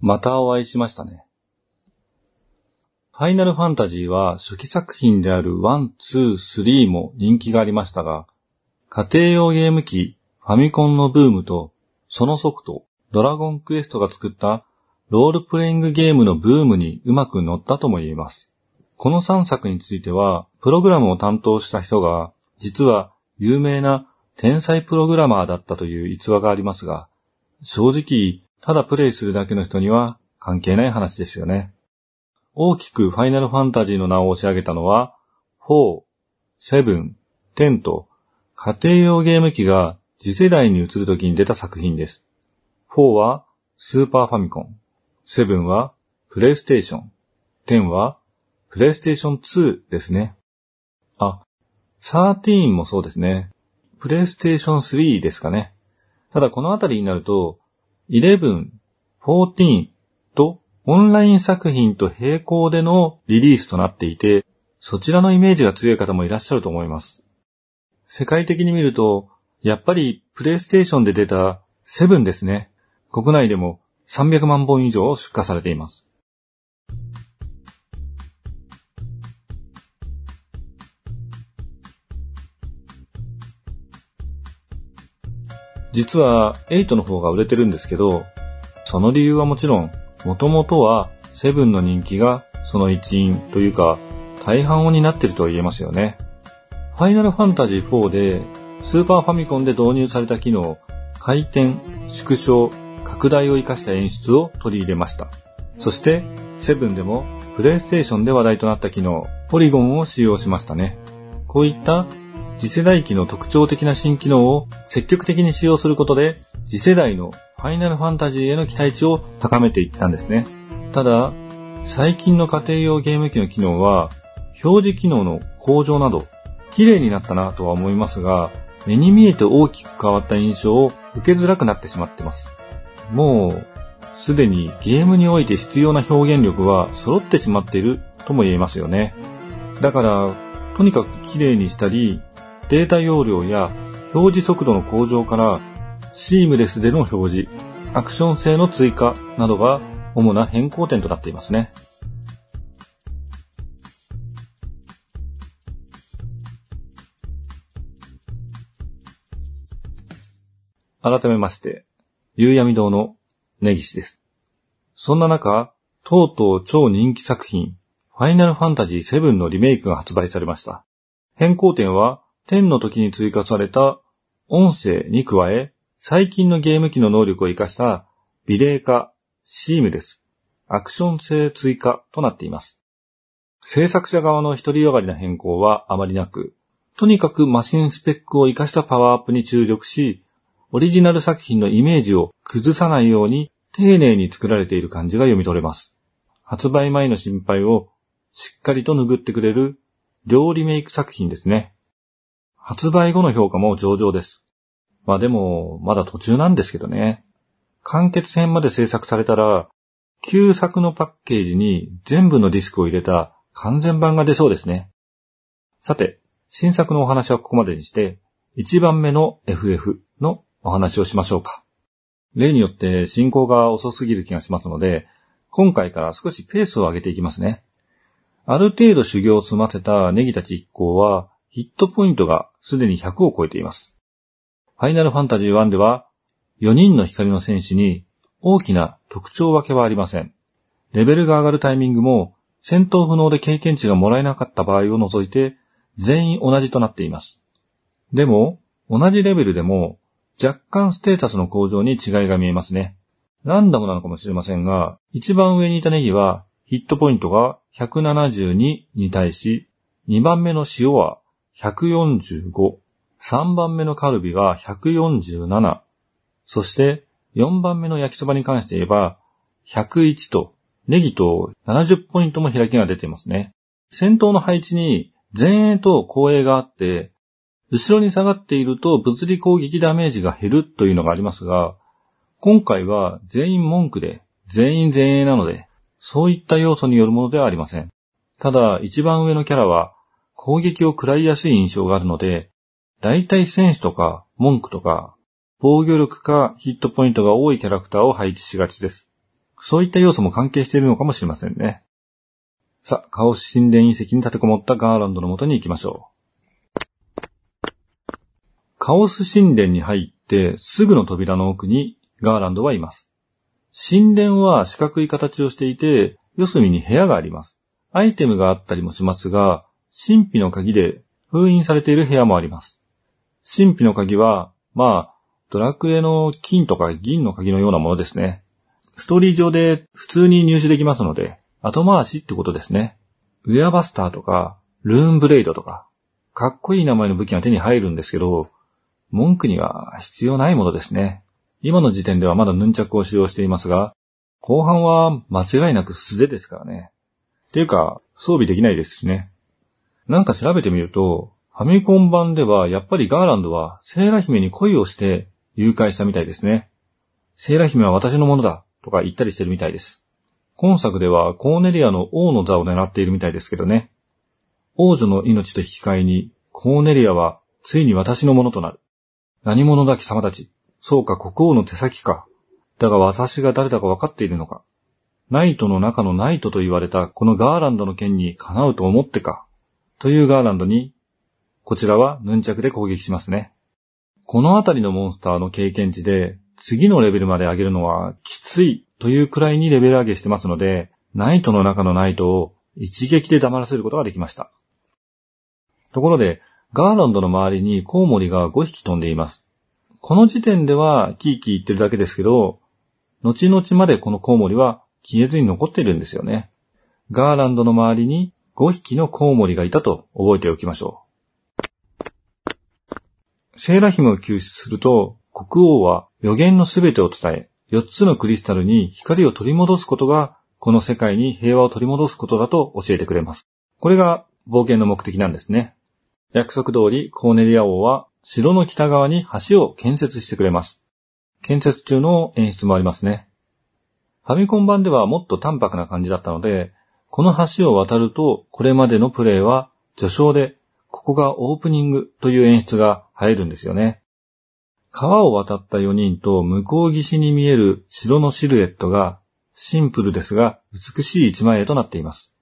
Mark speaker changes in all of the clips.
Speaker 1: またお会いしましたね。ファイナルファンタジーは初期作品である1、2、3も人気がありましたが、家庭用ゲーム機ファミコンのブームと、そのソフト、ドラゴンクエストが作ったロールプレイングゲームのブームにうまく乗ったとも言えます。この3作については、プログラムを担当した人が、実は有名な天才プログラマーだったという逸話がありますが、正直、ただプレイするだけの人には関係ない話ですよね。大きくファイナルファンタジーの名を押し上げたのは、4、7、10と家庭用ゲーム機が次世代に移るときに出た作品です。4はスーパーファミコン、7はプレイステーション、10はプレイステーション2ですね。あ、13もそうですね。プレイステーション3ですかね。ただこのあたりになると、11、14とオンライン作品と並行でのリリースとなっていて、そちらのイメージが強い方もいらっしゃると思います。世界的に見ると、やっぱりプレイステーションで出た7ですね。国内でも300万本以上出荷されています。実は8の方が売れてるんですけど、その理由はもちろん、もともとは7の人気がその一因というか、大半を担ってると言えますよね。ファイナルファンタジー4で、スーパーファミコンで導入された機能、回転、縮小、拡大を活かした演出を取り入れました。そして、7でも、プレイステーションで話題となった機能、ポリゴンを使用しましたね。こういった次世代機の特徴的な新機能を積極的に使用することで、次世代のファイナルファンタジーへの期待値を高めていったんですね。ただ、最近の家庭用ゲーム機の機能は、表示機能の向上など、綺麗になったなとは思いますが、目に見えて大きく変わった印象を受けづらくなってしまってます。もう、すでにゲームにおいて必要な表現力は揃ってしまっているとも言えますよね。だから、とにかく綺麗にしたり、データ容量や表示速度の向上からシームレスでの表示、アクション性の追加などが主な変更点となっていますね。改めまして、夕闇堂の根岸です。そんな中、とうとう超人気作品、ファイナルファンタジー7のリメイクが発売されました。変更点は、10の時に追加された音声に加え、最近のゲーム機の能力を活かしたビレー化、シームレス、アクション性追加となっています。制作者側の一人よがりな変更はあまりなく、とにかくマシンスペックを活かしたパワーアップに注力し、オリジナル作品のイメージを崩さないように丁寧に作られている感じが読み取れます。発売前の心配をしっかりと拭ってくれる両リメイク作品ですね。発売後の評価も上々です。まあでも、まだ途中なんですけどね。完結編まで制作されたら、旧作のパッケージに全部のディスクを入れた完全版が出そうですね。さて、新作のお話はここまでにして、1番目の FF のお話をしましょうか。例によって進行が遅すぎる気がしますので、今回から少しペースを上げていきますね。ある程度修行を済ませたネギたち一行は、ヒットポイントがすでに100を超えています。ファイナルファンタジー1では、4人の光の戦士に大きな特徴分けはありません。レベルが上がるタイミングも、戦闘不能で経験値がもらえなかった場合を除いて、全員同じとなっています。でも、同じレベルでも、若干ステータスの向上に違いが見えますね。ランダムなのかもしれませんが、一番上にいたネギは、ヒットポイントが172に対し、2番目の塩は145、3番目のカルビが147、そして4番目の焼きそばに関して言えば101とネギと70ポイントも開きが出ていますね。先頭の配置に前衛と後衛があって、後ろに下がっていると物理攻撃ダメージが減るというのがありますが、今回は全員文句で全員前衛なので、そういった要素によるものではありません。ただ、一番上のキャラは攻撃を食らいやすい印象があるので、大体戦士とか文句とか防御力かヒットポイントが多いキャラクターを配置しがちです。そういった要素も関係しているのかもしれませんね。さあ、カオス神殿遺跡に立てこもったガーランドの元に行きましょう。カオス神殿に入ってすぐの扉の奥にガーランドはいます。神殿は四角い形をしていて、四隅に部屋があります。アイテムがあったりもしますが、神秘の鍵で封印されている部屋もあります。神秘の鍵は、まあ、ドラクエの金とか銀の鍵のようなものですね。ストーリー上で普通に入手できますので、後回しってことですね。ウェアバスターとか、ルーンブレイドとか、かっこいい名前の武器が手に入るんですけど、文句には必要ないものですね。今の時点ではまだヌンチャクを使用していますが、後半は間違いなく素手ですからね。っていうか、装備できないですしね。なんか調べてみると、ファミコン版ではやっぱりガーランドはセーラ姫に恋をして誘拐したみたいですね。セーラ姫は私のものだとか言ったりしてるみたいです。今作ではコーネリアの王の座を狙っているみたいですけどね。王女の命と引き換えに、コーネリアはついに私のものとなる。何者だ貴様たち。そうか国王の手先か。だが私が誰だか分かっているのか。ナイトの中のナイトと言われたこのガーランドの剣にかなうと思ってか。というガーランドに、こちらはヌンチャクで攻撃しますね。このあたりのモンスターの経験値で、次のレベルまで上げるのはきついというくらいにレベル上げしてますので、ナイトの中のナイトを一撃で黙らせることができました。ところで、ガーランドの周りにコウモリが5匹飛んでいます。この時点ではキーキー言ってるだけですけど、後々までこのコウモリは消えずに残っているんですよね。ガーランドの周りに5匹のコウモリがいたと覚えておきましょう。セーラ姫を救出すると、国王は予言のすべてを伝え、4つのクリスタルに光を取り戻すことが、この世界に平和を取り戻すことだと教えてくれます。これが冒険の目的なんですね。約束通り、コーネリア王は城の北側に橋を建設してくれます。建設中の演出もありますね。ファミコン版ではもっと淡白な感じだったので、この橋を渡ると、これまでのプレイは序章で、ここがオープニングという演出が入るんですよね。川を渡った4人と向こう岸に見える城のシルエットがシンプルですが美しい一枚絵となっています。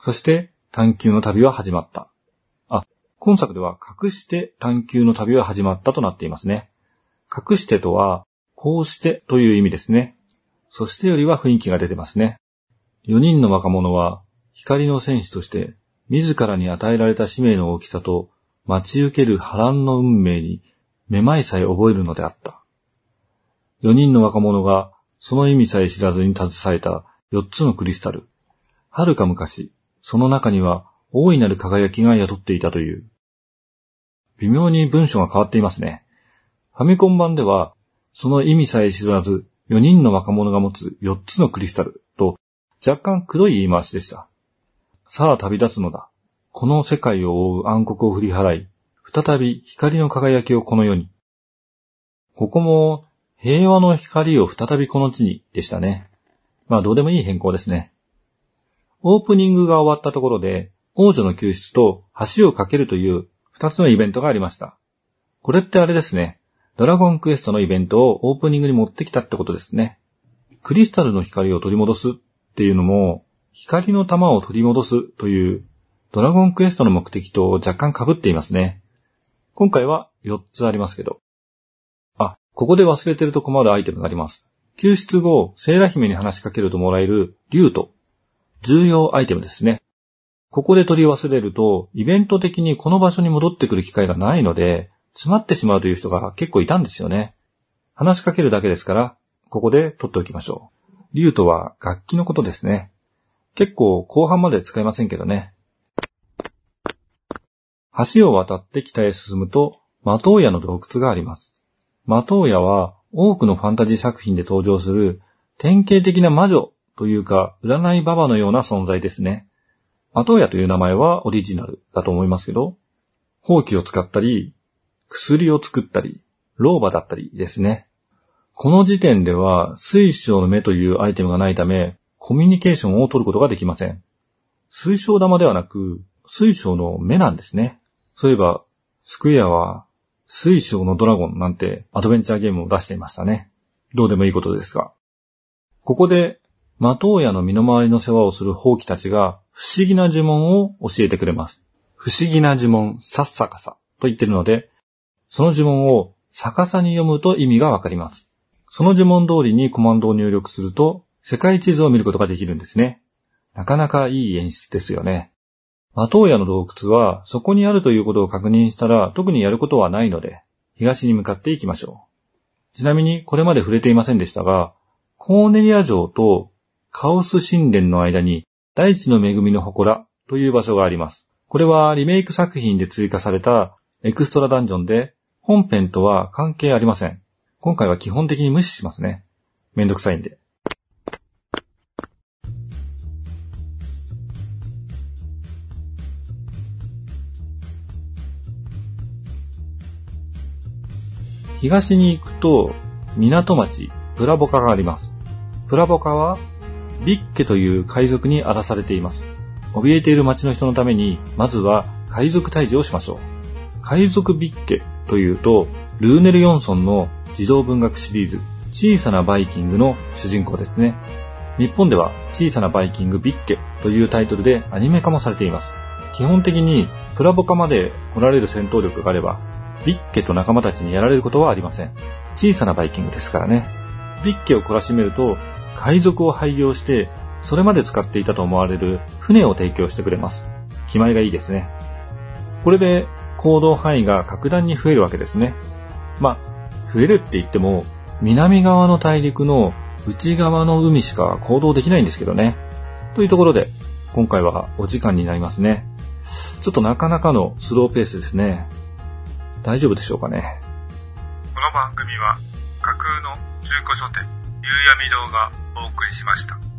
Speaker 1: そして探求の旅は始まった。あ、今作では隠して探求の旅は始まったとなっていますね。隠してとは、こうしてという意味ですね。そしてよりは雰囲気が出てますね。4人の若者は光の戦士として自らに与えられた使命の大きさと待ち受ける波乱の運命にめまいさえ覚えるのであった。4人の若者がその意味さえ知らずに携えた4つのクリスタル。はるか昔、その中には大いなる輝きが宿っていたという。微妙に文章が変わっていますね。ファミコン版では、その意味さえ知らず、4人の若者が持つ4つのクリスタルと、若干黒い言い回しでした。さあ旅立つのだ。この世界を覆う暗黒を振り払い、再び光の輝きをこの世に。ここも、平和の光を再びこの地にでしたね。まあどうでもいい変更ですね。オープニングが終わったところで、王女の救出と橋を架けるという二つのイベントがありました。これってあれですね。ドラゴンクエストのイベントをオープニングに持ってきたってことですね。クリスタルの光を取り戻すっていうのも、光の玉を取り戻すというドラゴンクエストの目的と若干被っていますね。今回は4つありますけど。あ、ここで忘れてると困るアイテムがあります。救出後、セーラ姫に話しかけるともらえるリュート。重要アイテムですね。ここで取り忘れると、イベント的にこの場所に戻ってくる機会がないので、詰まってしまうという人が結構いたんですよね。話しかけるだけですから、ここで取っておきましょうう。リュートは楽器のことですね。結構後半まで使えませんけどね。橋を渡って北へ進むと、マトウヤの洞窟があります。マトウヤは多くのファンタジー作品で登場する典型的な魔女というか占いババのような存在ですね。マトウヤという名前はオリジナルだと思いますけど、放棄を使ったり、薬を作ったり、老婆だったりですね。この時点では水晶の目というアイテムがないため、コミュニケーションを取ることができません。水晶玉ではなく、水晶の目なんですね。そういえば、スクエアは、水晶のドラゴンなんてアドベンチャーゲームを出していましたね。どうでもいいことですが。ここで、マトウヤの身の回りの世話をするホウキたちが不思議な呪文を教えてくれます。不思議な呪文、さっさかさと言ってるので、その呪文を逆さに読むと意味がわかります。その呪文通りにコマンドを入力すると、世界地図を見ることができるんですね。なかなかいい演出ですよね。マトウヤの洞窟は、そこにあるということを確認したら、特にやることはないので、東に向かっていきましょう。ちなみに、これまで触れていませんでしたが、コーネリア城とカオス神殿の間に、大地の恵みの祠という場所があります。これはリメイク作品で追加されたエクストラダンジョンで、本編とは関係ありません。今回は基本的に無視しますね。めんどくさいんで。東に行くと、港町、プラボカがあります。プラボカは、ビッケという海賊に荒らされています。怯えている町の人のために、まずは海賊退治をしましょう。海賊ビッケというと、ルーネル・ヨンソンの児童文学シリーズ、小さなバイキングの主人公ですね。日本では小さなバイキングビッケというタイトルでアニメ化もされています。基本的にプラボカまで来られる戦闘力があればビッケと仲間たちにやられることはありません。小さなバイキングですからね。ビッケを懲らしめると、海賊を廃業して、それまで使っていたと思われる船を提供してくれます。気前がいいですね。これで行動範囲が格段に増えるわけですね。まあ、増えるって言っても、南側の大陸の内側の海しか行動できないんですけどね。というところで、今回はお時間になりますね。ちょっとなかなかのスローペースですね。大丈夫でしょうかね。
Speaker 2: この番組は架空の中古書店、夕闇堂がお送りしました。